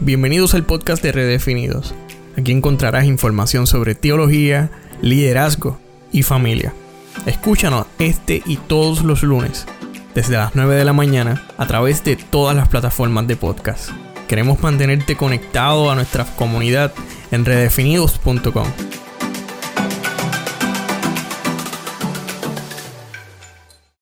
bienvenidos al podcast de Redefinidos. Aquí encontrarás información sobre teología, liderazgo y familia. Escúchanos este y todos los lunes, desde las 9 de la mañana, a través de todas las plataformas de podcast. Queremos mantenerte conectado a nuestra comunidad en redefinidos.com.